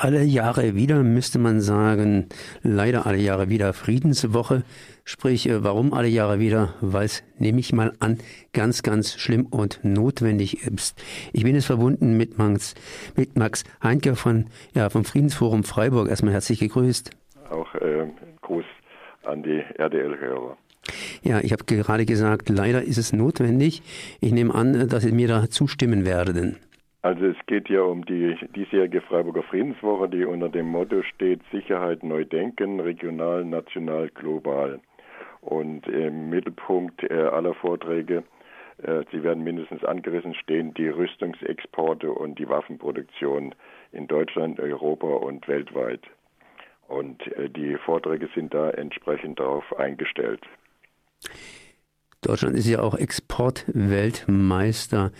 alle Jahre wieder, müsste man sagen, leider alle Jahre wieder Friedenswoche. Sprich, äh, warum alle Jahre wieder? Weil es, nehme ich mal an, ganz, ganz schlimm und notwendig ist. Ich bin jetzt verbunden mit Max, mit Max Heinke von, ja, vom Friedensforum Freiburg. Erstmal herzlich gegrüßt. Auch äh, Gruß an die RDL-Hörer. Ja, ich habe gerade gesagt, leider ist es notwendig. Ich nehme an, dass Sie mir da zustimmen werden. Also es geht ja um die diesjährige Freiburger Friedenswoche, die unter dem Motto steht Sicherheit neu denken, regional, national, global. Und im Mittelpunkt äh, aller Vorträge, äh, sie werden mindestens angerissen, stehen die Rüstungsexporte und die Waffenproduktion in Deutschland, Europa und weltweit. Und äh, die Vorträge sind da entsprechend darauf eingestellt. Deutschland ist ja auch Exportweltmeister.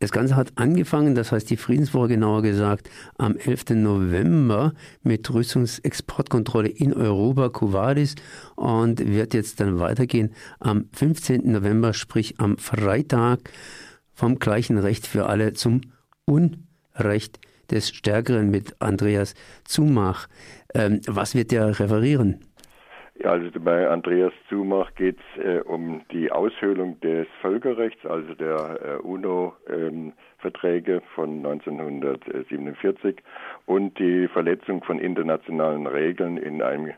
Das Ganze hat angefangen, das heißt die Friedenswoche genauer gesagt, am 11. November mit Rüstungsexportkontrolle in Europa, Kuwadis und wird jetzt dann weitergehen am 15. November, sprich am Freitag vom gleichen Recht für alle zum Unrecht des Stärkeren mit Andreas Zumach. Ähm, was wird der referieren? Also bei Andreas Zumach geht es äh, um die Aushöhlung des Völkerrechts, also der äh, UNO-Verträge ähm, von 1947 und die Verletzung von internationalen Regeln in einem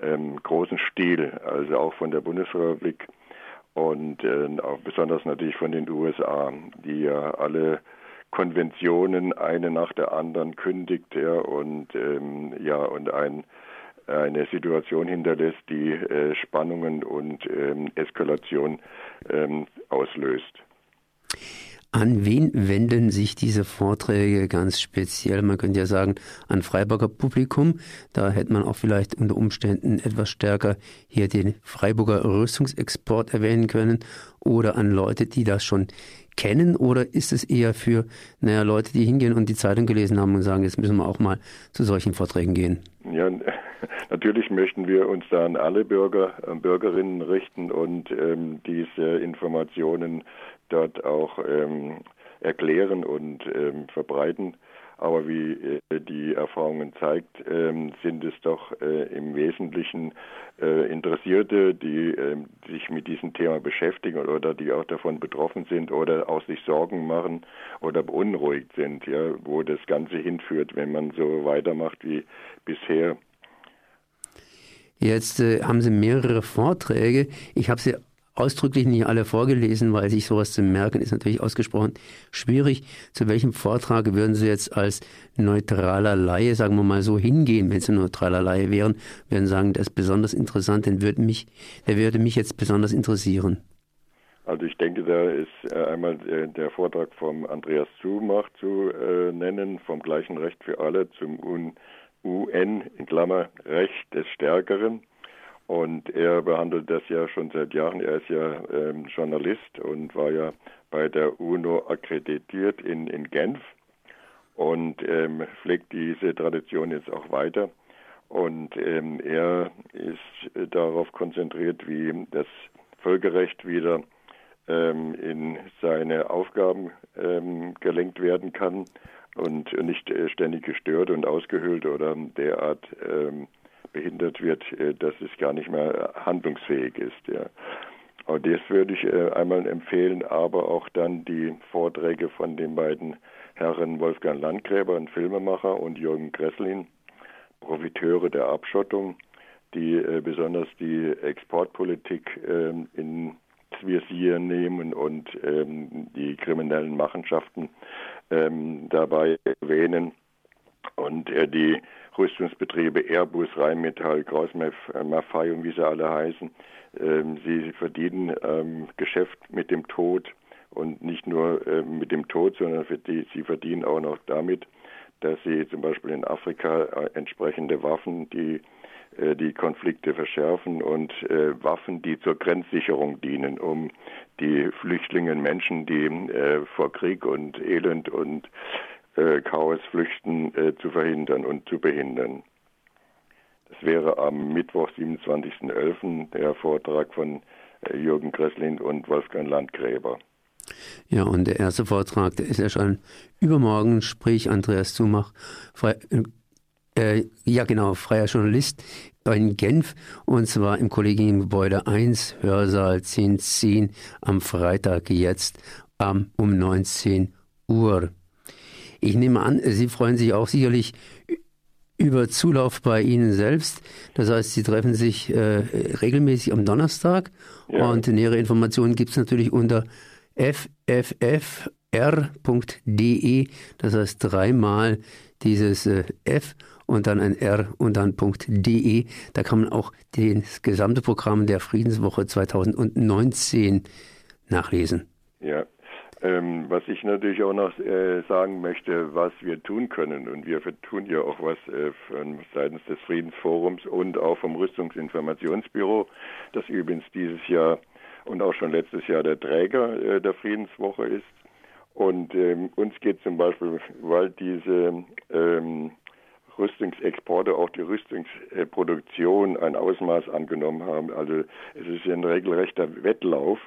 ähm, großen Stil, also auch von der Bundesrepublik und äh, auch besonders natürlich von den USA, die ja alle Konventionen eine nach der anderen kündigt ja, und ähm, ja und ein eine Situation hinterlässt, die äh, Spannungen und ähm, Eskalation ähm, auslöst. An wen wenden sich diese Vorträge ganz speziell? Man könnte ja sagen, an Freiburger Publikum. Da hätte man auch vielleicht unter Umständen etwas stärker hier den Freiburger Rüstungsexport erwähnen können oder an Leute, die das schon kennen oder ist es eher für naja, Leute, die hingehen und die Zeitung gelesen haben und sagen, jetzt müssen wir auch mal zu solchen Vorträgen gehen? Ja, natürlich möchten wir uns da an alle Bürger und Bürgerinnen richten und ähm, diese Informationen dort auch ähm, erklären und ähm, verbreiten. Aber wie äh, die Erfahrungen zeigt, ähm, sind es doch äh, im Wesentlichen äh, Interessierte, die ähm, sich mit diesem Thema beschäftigen oder die auch davon betroffen sind oder auch sich Sorgen machen oder beunruhigt sind, ja, wo das Ganze hinführt, wenn man so weitermacht wie bisher. Jetzt äh, haben Sie mehrere Vorträge. Ich habe sie ausdrücklich nicht alle vorgelesen, weil sich sowas zu merken ist natürlich ausgesprochen schwierig. Zu welchem Vortrag würden Sie jetzt als neutraler Laie, sagen wir mal so, hingehen, wenn Sie neutraler Laie wären, würden sagen, das ist besonders interessant, den würde mich, der würde mich jetzt besonders interessieren. Also ich denke, da ist äh, einmal äh, der Vortrag vom Andreas Zumach zu äh, nennen, vom gleichen Recht für alle zum UN, in Klammer, Recht des Stärkeren. Und er behandelt das ja schon seit Jahren. Er ist ja ähm, Journalist und war ja bei der UNO akkreditiert in, in Genf und ähm, pflegt diese Tradition jetzt auch weiter. Und ähm, er ist äh, darauf konzentriert, wie das Völkerrecht wieder ähm, in seine Aufgaben ähm, gelenkt werden kann und nicht äh, ständig gestört und ausgehöhlt oder derart ähm, behindert wird, äh, dass es gar nicht mehr handlungsfähig ist. Ja. Und das würde ich äh, einmal empfehlen, aber auch dann die Vorträge von den beiden Herren Wolfgang Landgräber, ein Filmemacher, und Jürgen Gresslin, Profiteure der Abschottung, die besonders die Exportpolitik ähm, in Visier nehmen und ähm, die kriminellen Machenschaften ähm, dabei erwähnen und äh, die Rüstungsbetriebe Airbus, Rheinmetall, Kraus Maffei und wie sie alle heißen, ähm, sie verdienen ähm, Geschäft mit dem Tod und nicht nur äh, mit dem Tod, sondern die, sie verdienen auch noch damit, dass sie zum Beispiel in Afrika äh, entsprechende Waffen, die äh, die Konflikte verschärfen und äh, Waffen, die zur Grenzsicherung dienen, um die Flüchtlinge, Menschen, die äh, vor Krieg und Elend und äh, Chaos flüchten, äh, zu verhindern und zu behindern. Das wäre am Mittwoch, 27.11., der Vortrag von äh, Jürgen Kresslin und Wolfgang Landgräber. Ja, und der erste Vortrag, der ist ja schon übermorgen, sprich Andreas Zumach, Äh, ja, genau, freier Journalist in Genf und zwar im Kollegiengebäude 1, Hörsaal 1010 am Freitag jetzt um, um 19 Uhr. Ich nehme an, Sie freuen sich auch sicherlich über Zulauf bei Ihnen selbst. Das heißt, Sie treffen sich äh, regelmäßig am Donnerstag ja. und nähere Informationen gibt es natürlich unter fffr.de. Das heißt dreimal dieses äh, F und dann ein R und dann .de. Da kann man auch das gesamte Programm der Friedenswoche 2019 nachlesen. Ja, ähm, was ich natürlich auch noch äh, sagen möchte, was wir tun können, und wir tun ja auch was äh, von seitens des Friedensforums und auch vom Rüstungsinformationsbüro, das übrigens dieses Jahr und auch schon letztes Jahr der Träger äh, der Friedenswoche ist. Und ähm, uns geht zum Beispiel, weil diese ähm, Rüstungsexporte, auch die Rüstungsproduktion ein Ausmaß angenommen haben. Also es ist ein regelrechter Wettlauf,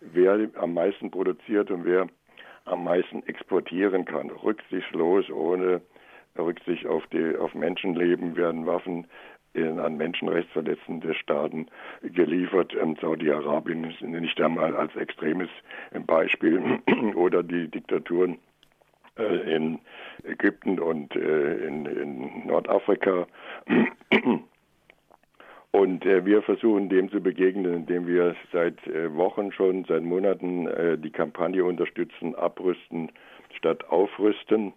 wer am meisten produziert und wer am meisten exportieren kann. Rücksichtslos, ohne Rücksicht auf, die, auf Menschenleben werden Waffen in, an menschenrechtsverletzende Staaten geliefert. Ähm, Saudi-Arabien ist nicht einmal als extremes Beispiel oder die Diktaturen in Ägypten und äh, in, in Nordafrika. Und äh, wir versuchen dem zu begegnen, indem wir seit äh, Wochen schon, seit Monaten äh, die Kampagne unterstützen, abrüsten statt aufrüsten.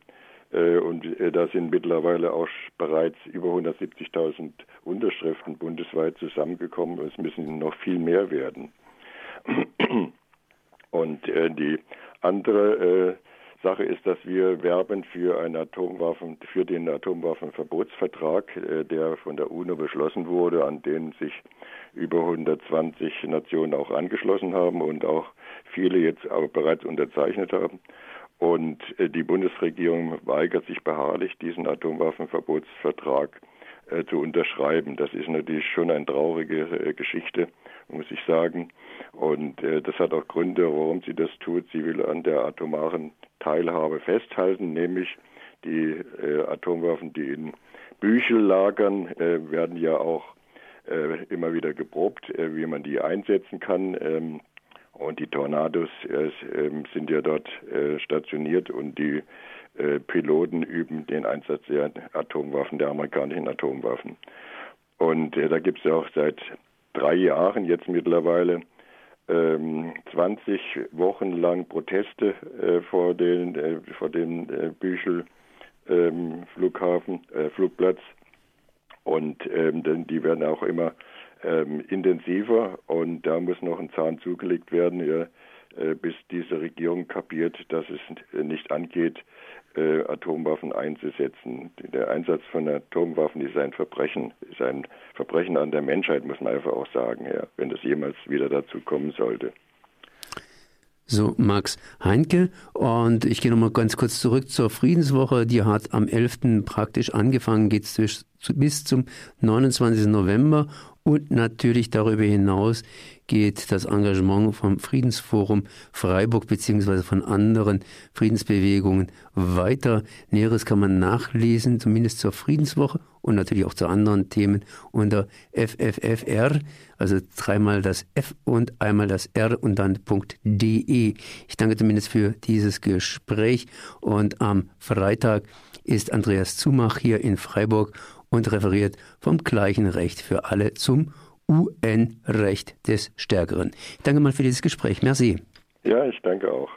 Äh, und da sind mittlerweile auch bereits über 170.000 Unterschriften bundesweit zusammengekommen. Es müssen noch viel mehr werden. Und die andere Sache ist, dass wir werben für einen Atomwaffen, für den Atomwaffenverbotsvertrag, äh, der von der UNO beschlossen wurde, an den sich über 120 Nationen auch angeschlossen haben und auch viele jetzt auch bereits unterzeichnet haben. Und äh, die Bundesregierung weigert sich beharrlich, diesen Atomwaffenverbotsvertrag äh, zu unterschreiben. Das ist natürlich schon eine traurige Geschichte, muss ich sagen. Und äh, das hat auch Gründe, warum sie das tut. Sie will an der atomaren Teilhabe festhalten, nämlich die äh, Atomwaffen, die in Büchel lagern, äh, werden ja auch äh, immer wieder geprobt, äh, wie man die einsetzen kann. Ähm, und die Tornados ähm, sind ja dort äh, stationiert und die äh, Piloten üben den Einsatz der Atomwaffen, der amerikanischen Atomwaffen. Und da gibt es ja auch seit drei Jahren jetzt mittlerweile 20 ähm, Wochen lang Proteste äh, vor den äh, vor den äh, Büchel ähm, Flughafen äh, Flugplatz. Und ähm, denn die werden auch immer ähm, intensiver. Und da muss noch ein Zahn zugelegt werden, ja, bis diese Regierung kapiert, dass es nicht angeht, äh, Atomwaffen einzusetzen. Der Einsatz von Atomwaffen ist ein Verbrechen, ist ein Verbrechen an der Menschheit, muss man einfach auch sagen, ja, wenn es jemals wieder dazu kommen sollte. So, Max Heinke. Und ich gehe nochmal ganz kurz zurück zur Friedenswoche. Die hat am 11. praktisch angefangen, geht bis zum 29. November und natürlich darüber hinaus geht das Engagement vom Friedensforum Freiburg beziehungsweise von anderen Friedensbewegungen weiter. Näheres kann man nachlesen, zumindest zur Friedenswoche und natürlich auch zu anderen Themen unter FFFR, also dreimal das F und einmal das R und dann .de. Ich danke zumindest für dieses Gespräch und am Freitag ist Andreas Zumach hier in Freiburg und referiert vom gleichen Recht für alle zum UN-Recht des Stärkeren. Ich danke mal für dieses Gespräch. Merci. Ja, ich danke auch.